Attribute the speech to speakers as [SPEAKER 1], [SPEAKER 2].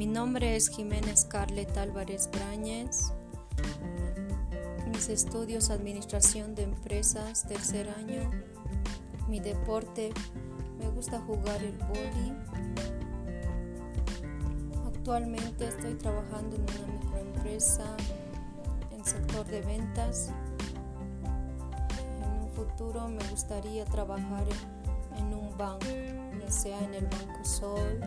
[SPEAKER 1] Mi nombre es Jiménez Carlet Álvarez Brañez. Mis estudios Administración de Empresas, tercer año. Mi deporte, me gusta jugar el boli. Actualmente estoy trabajando en una microempresa en sector de ventas. En un futuro me gustaría trabajar en un banco, ya sea en el Banco Sol